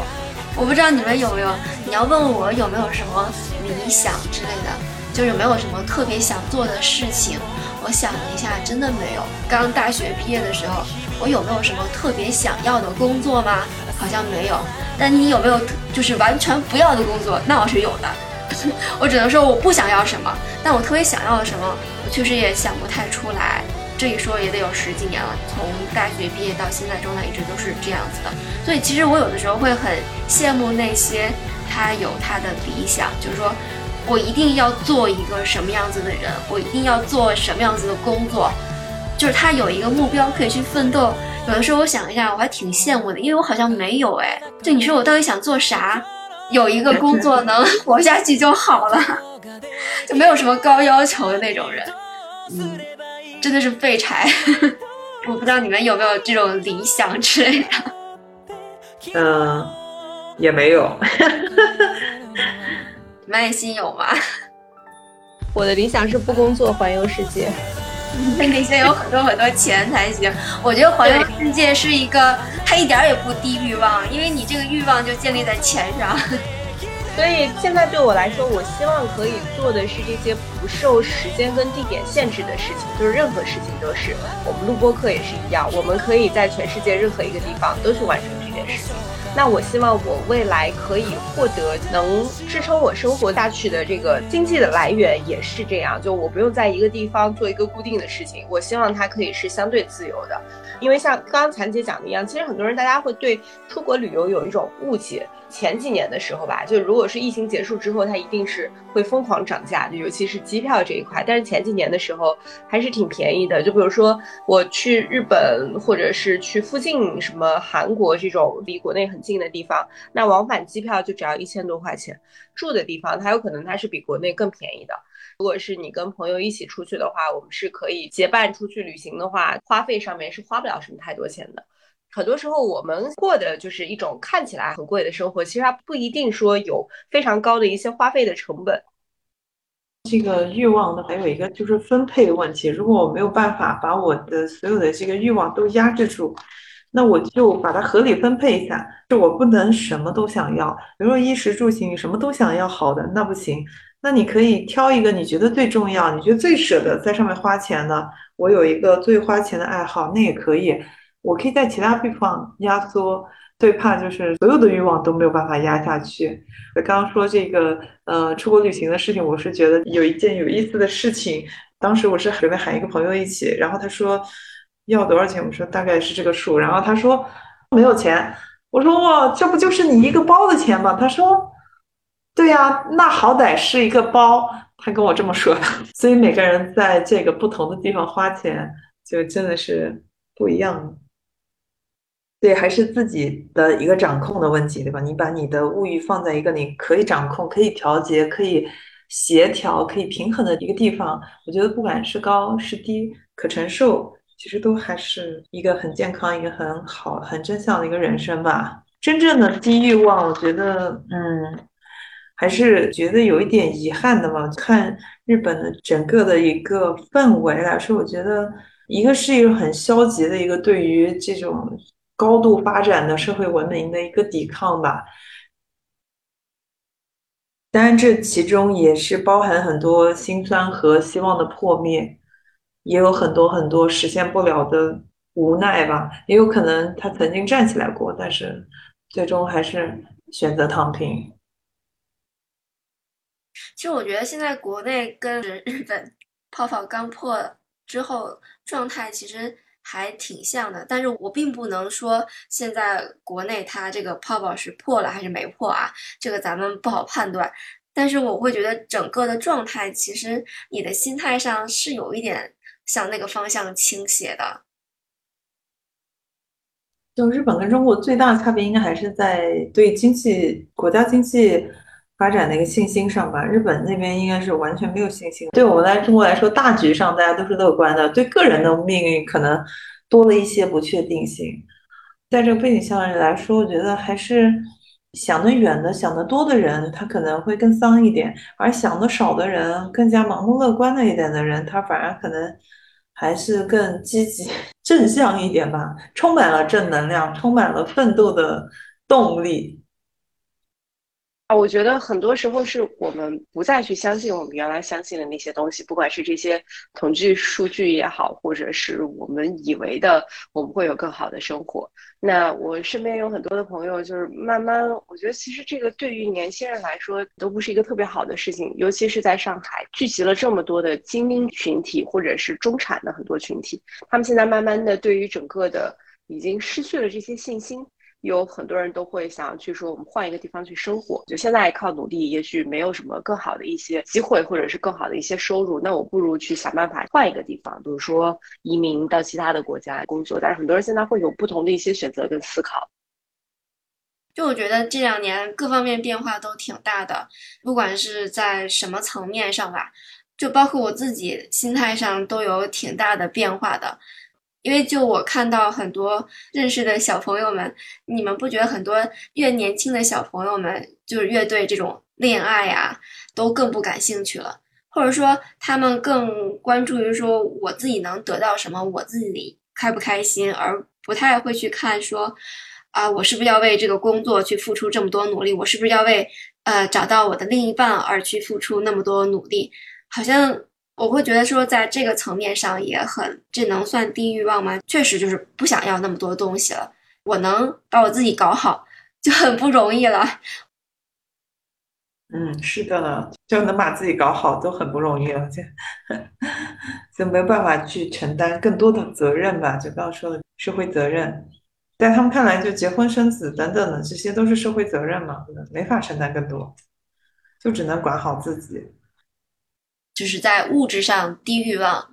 Speaker 2: 我不知道你们有没有。你要问我有没有什么理想之类的，就有没有什么特别想做的事情？我想了一下，真的没有。刚大学毕业的时候，我有没有什么特别想要的工作吗？好像没有。但你有没有就是完全不要的工作？那我是有的。*laughs* 我只能说我不想要什么，但我特别想要的什么，我确实也想不太出来。这一说也得有十几年了，从大学毕业到现在状态一直都是这样子的。所以其实我有的时候会很羡慕那些他有他的理想，就是说我一定要做一个什么样子的人，我一定要做什么样子的工作，就是他有一个目标可以去奋斗。有的时候我想一下，我还挺羡慕的，因为我好像没有哎。就你说我到底想做啥？有一个工作能活下去就好了，*laughs* 就没有什么高要求的那种人，嗯，真的是废柴。*laughs* 我不知道你们有没有这种理想之类的。
Speaker 3: 嗯，也没有。*laughs*
Speaker 2: 麦心有吗？
Speaker 1: 我的理想是不工作环游世界。*laughs*
Speaker 2: 那得先有很多很多钱才行。我觉得环游世界是一个，它一点也不低欲望，因为你这个欲望就建立在钱上。*laughs*
Speaker 1: 所以现在对我来说，我希望可以做的是这些不受时间跟地点限制的事情，就是任何事情都是。我们录播课也是一样，我们可以在全世界任何一个地方都去完成这件事情。那我希望我未来可以获得能支撑我生活下去的这个经济的来源也是这样，就我不用在一个地方做一个固定的事情，我希望它可以是相对自由的。因为像刚刚残姐讲的一样，其实很多人大家会对出国旅游有一种误解。前几年的时候吧，就如果是疫情结束之后，它一定是会疯狂涨价，就尤其是机票这一块。但是前几年的时候还是挺便宜的。就比如说我去日本，或者是去附近什么韩国这种离国内很近的地方，那往返机票就只要一千多块钱。住的地方它有可能它是比国内更便宜的。如果是你跟朋友一起出去的话，我们是可以结伴出去旅行的话，花费上面是花不了什么太多钱的。很多时候我们过的就是一种看起来很贵的生活，其实它不一定说有非常高的一些花费的成本。
Speaker 3: 这个欲望呢，还有一个就是分配问题。如果我没有办法把我的所有的这个欲望都压制住，那我就把它合理分配一下。就我不能什么都想要，比如说衣食住行什么都想要好的，那不行。那你可以挑一个你觉得最重要、你觉得最舍得在上面花钱的。我有一个最花钱的爱好，那也可以。我可以在其他地方压缩，最怕就是所有的欲望都没有办法压下去。我刚刚说这个呃出国旅行的事情，我是觉得有一件有意思的事情。当时我是准备喊一个朋友一起，然后他说要多少钱？我说大概是这个数。然后他说没有钱。我说哇，这不就是你一个包的钱吗？他说对呀，那好歹是一个包。他跟我这么说的。*laughs* 所以每个人在这个不同的地方花钱，就真的是不一样。对，还是自己的一个掌控的问题，对吧？你把你的物欲放在一个你可以掌控、可以调节、可以协调、可以平衡的一个地方，我觉得不管是高是低，可承受，其实都还是一个很健康、一个很好、很正向的一个人生吧。真正的低欲望，我觉得，嗯，还是觉得有一点遗憾的嘛。看日本的整个的一个氛围来说，我觉得一个是一个很消极的一个对于这种。高度发展的社会文明的一个抵抗吧，当然这其中也是包含很多心酸和希望的破灭，也有很多很多实现不了的无奈吧，也有可能他曾经站起来过，但是最终还是选择躺平。
Speaker 2: 其实我觉得现在国内跟日本泡泡刚破之后状态其实。还挺像的，但是我并不能说现在国内它这个泡泡是破了还是没破啊，这个咱们不好判断。但是我会觉得整个的状态，其实你的心态上是有一点向那个方向倾斜的。
Speaker 3: 就日本跟中国最大的差别，应该还是在对经济、国家经济发展的一个信心上吧。日本那边应该是完全没有信心。对我们来中国来说，大局上大家都是乐观的，对个人的命运可能多了一些不确定性。在这个背景下来说，我觉得还是想得远的、想得多的人，他可能会更丧一点；而想得少的人，更加盲目乐观的一点的人，他反而可能。还是更积极、*laughs* 正向一点吧，充满了正能量，充满了奋斗的动力。
Speaker 1: 啊，我觉得很多时候是我们不再去相信我们原来相信的那些东西，不管是这些统计数据也好，或者是我们以为的我们会有更好的生活。那我身边有很多的朋友，就是慢慢，我觉得其实这个对于年轻人来说都不是一个特别好的事情，尤其是在上海聚集了这么多的精英群体，或者是中产的很多群体，他们现在慢慢的对于整个的已经失去了这些信心。有很多人都会想去说，我们换一个地方去生活。就现在靠努力，也许没有什么更好的一些机会，或者是更好的一些收入。那我不如去想办法换一个地方，比如说移民到其他的国家工作。但是很多人现在会有不同的一些选择跟思考。
Speaker 2: 就我觉得这两年各方面变化都挺大的，不管是在什么层面上吧，就包括我自己心态上都有挺大的变化的。因为就我看到很多认识的小朋友们，你们不觉得很多越年轻的小朋友们就是越对这种恋爱呀都更不感兴趣了，或者说他们更关注于说我自己能得到什么，我自己开不开心，而不太会去看说啊我是不是要为这个工作去付出这么多努力，我是不是要为呃找到我的另一半而去付出那么多努力，好像。我会觉得说，在这个层面上也很，这能算低欲望吗？确实就是不想要那么多东西了。我能把我自己搞好，就很不容易了。
Speaker 3: 嗯，是的呢，就能把自己搞好都很不容易了，就就没办法去承担更多的责任吧？就刚刚说的社会责任，在他们看来，就结婚生子等等的这些都是社会责任嘛，没法承担更多，就只能管好自己。
Speaker 2: 就是在物质上低欲望，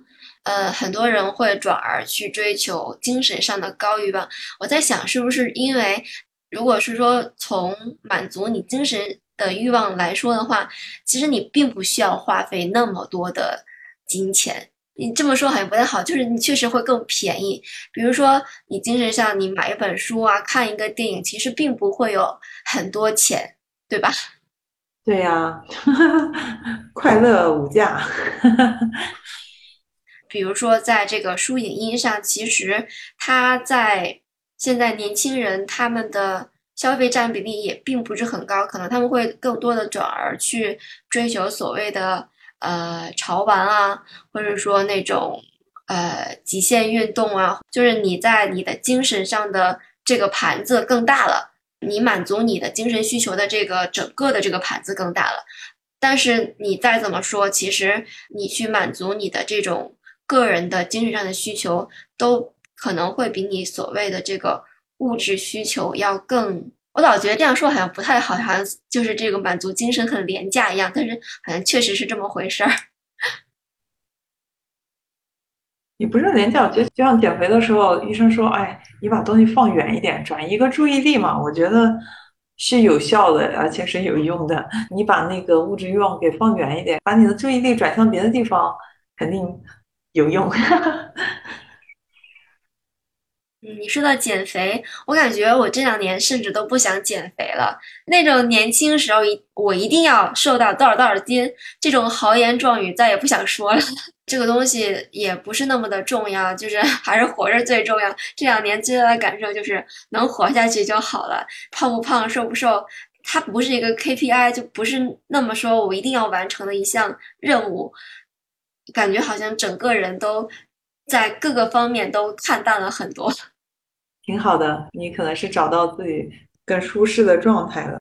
Speaker 2: 呃，很多人会转而去追求精神上的高欲望。我在想，是不是因为，如果是说从满足你精神的欲望来说的话，其实你并不需要花费那么多的金钱。你这么说好像不太好，就是你确实会更便宜。比如说，你精神上你买一本书啊，看一个电影，其实并不会有很多钱，对吧？
Speaker 3: 对呀，*laughs* 快乐无价。*laughs*
Speaker 2: 比如说，在这个书影音上，其实它在现在年轻人他们的消费占比例也并不是很高，可能他们会更多的转而去追求所谓的呃潮玩啊，或者说那种呃极限运动啊，就是你在你的精神上的这个盘子更大了。你满足你的精神需求的这个整个的这个盘子更大了，但是你再怎么说，其实你去满足你的这种个人的精神上的需求，都可能会比你所谓的这个物质需求要更。我老觉得这样说好像不太好，好像就是这个满足精神很廉价一样，但是好像确实是这么回事儿。
Speaker 3: 也不是廉价，我觉得就像减肥的时候，医生说：“哎，你把东西放远一点，转移个注意力嘛。”我觉得是有效的，而且是有用的。你把那个物质欲望给放远一点，把你的注意力转向别的地方，肯定有用。
Speaker 2: 嗯，你说到减肥，我感觉我这两年甚至都不想减肥了。那种年轻时候一我一定要瘦到多少多少斤，这种豪言壮语再也不想说了。*laughs* 这个东西也不是那么的重要，就是 *laughs* 还是活着最重要。这两年最大的感受就是能活下去就好了。胖不胖，瘦不瘦，它不是一个 KPI，就不是那么说我一定要完成的一项任务。感觉好像整个人都。在各个方面都看淡了很多，
Speaker 3: 挺好的。你可能是找到自己更舒适的状态了。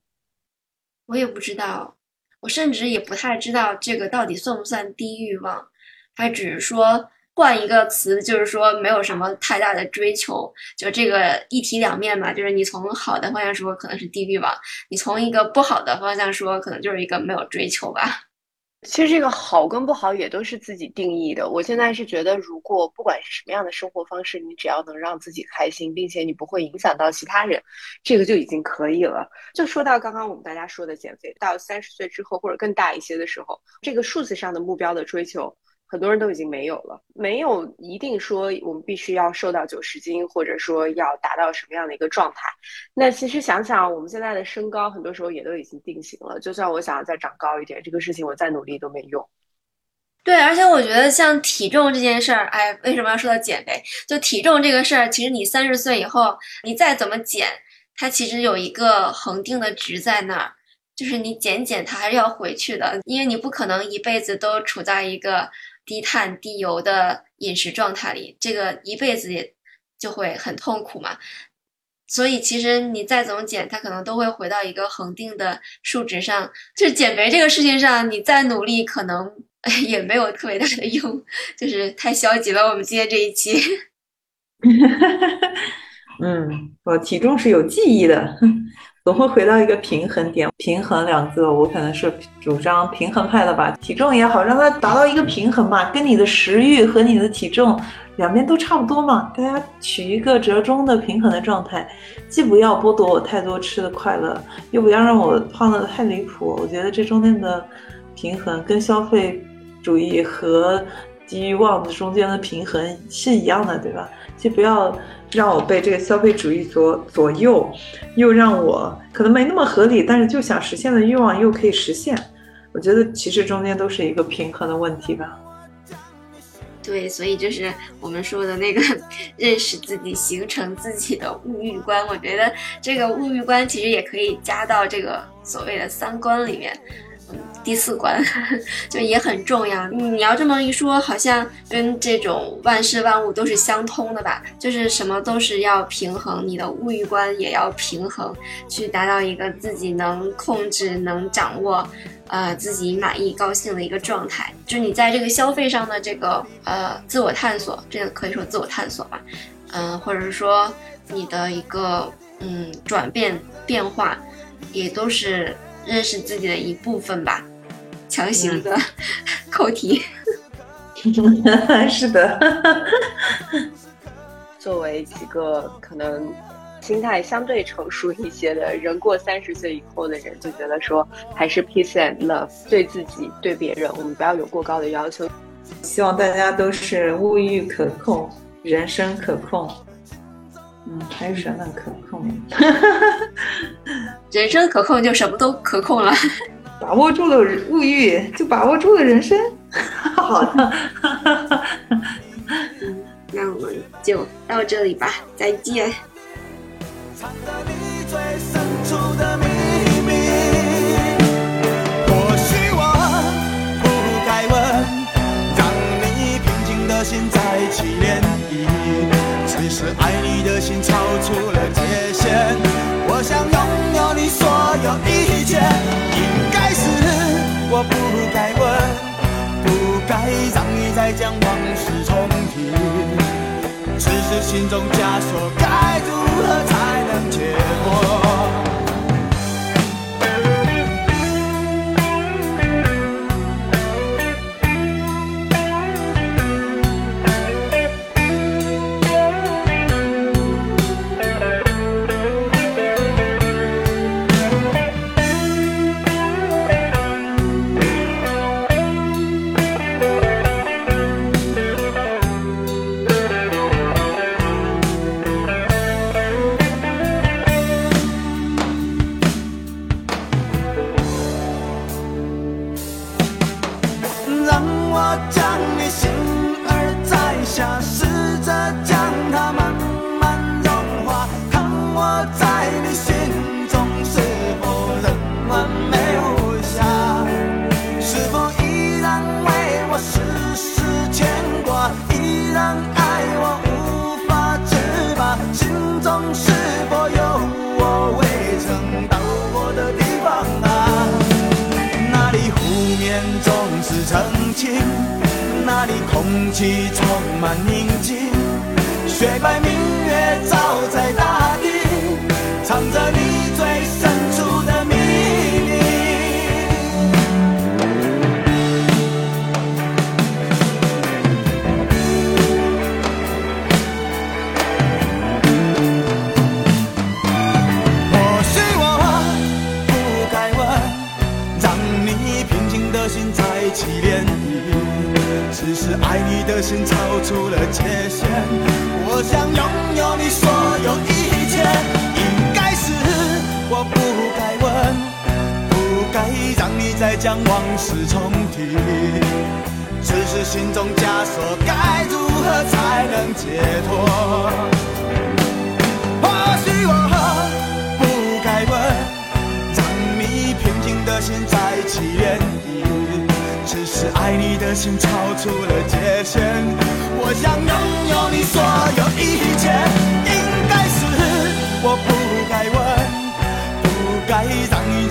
Speaker 2: 我也不知道，我甚至也不太知道这个到底算不算低欲望。他只是说换一个词，就是说没有什么太大的追求，就这个一体两面嘛。就是你从好的方向说，可能是低欲望；你从一个不好的方向说，可能就是一个没有追求吧。
Speaker 1: 其实这个好跟不好也都是自己定义的。我现在是觉得，如果不管是什么样的生活方式，你只要能让自己开心，并且你不会影响到其他人，这个就已经可以了。就说到刚刚我们大家说的减肥，到三十岁之后或者更大一些的时候，这个数字上的目标的追求。很多人都已经没有了，没有一定说我们必须要瘦到九十斤，或者说要达到什么样的一个状态。那其实想想，我们现在的身高，很多时候也都已经定型了。就算我想要再长高一点，这个事情我再努力都没用。
Speaker 2: 对，而且我觉得像体重这件事儿，哎，为什么要说到减肥？就体重这个事儿，其实你三十岁以后，你再怎么减，它其实有一个恒定的值在那儿，就是你减减，它还是要回去的，因为你不可能一辈子都处在一个。低碳低油的饮食状态里，这个一辈子也就会很痛苦嘛。所以其实你再怎么减，它可能都会回到一个恒定的数值上。就是减肥这个事情上，你再努力，可能 *laughs* 也没有特别大的用，就是太消极了。我们今天这一期，*laughs*
Speaker 3: 嗯，我体重是有记忆的。总会回到一个平衡点。平衡两个，我可能是主张平衡派的吧。体重也好，让它达到一个平衡嘛，跟你的食欲和你的体重两边都差不多嘛，大家取一个折中的平衡的状态，既不要剥夺我太多吃的快乐，又不要让我胖的太离谱。我觉得这中间的平衡，跟消费主义和低欲望的中间的平衡是一样的，对吧？既不要。让我被这个消费主义左左右，又让我可能没那么合理，但是就想实现的欲望又可以实现。我觉得其实中间都是一个平衡的问题吧。
Speaker 2: 对，所以就是我们说的那个 *laughs* 认识自己、形成自己的物欲观。我觉得这个物欲观其实也可以加到这个所谓的三观里面。第四关 *laughs* 就也很重要。你要这么一说，好像跟这种万事万物都是相通的吧？就是什么都是要平衡，你的物欲观也要平衡，去达到一个自己能控制、能掌握，呃，自己满意、高兴的一个状态。就你在这个消费上的这个呃自我探索，这个可以说自我探索吧，嗯，或者是说你的一个嗯转变变化，也都是。认识自己的一部分吧，强行的 *laughs* 扣题。*laughs*
Speaker 3: 是的，*laughs*
Speaker 1: 作为几个可能心态相对成熟一些的人，过三十岁以后的人，就觉得说还是 peace and love，对自己对别人，我们不要有过高的要求。
Speaker 3: 希望大家都是物欲可控，人生可控。嗯，还有什么可控？
Speaker 2: 人生可控就什么都可控了。
Speaker 3: 把握住了物欲，就把握住了人生。好的，
Speaker 2: 那我们就到这里吧，再见。是爱你的心超出了界限，我想拥有你所有一切。我不该问，不该让你再将往事重提。只是心中枷锁，该如何才能解脱？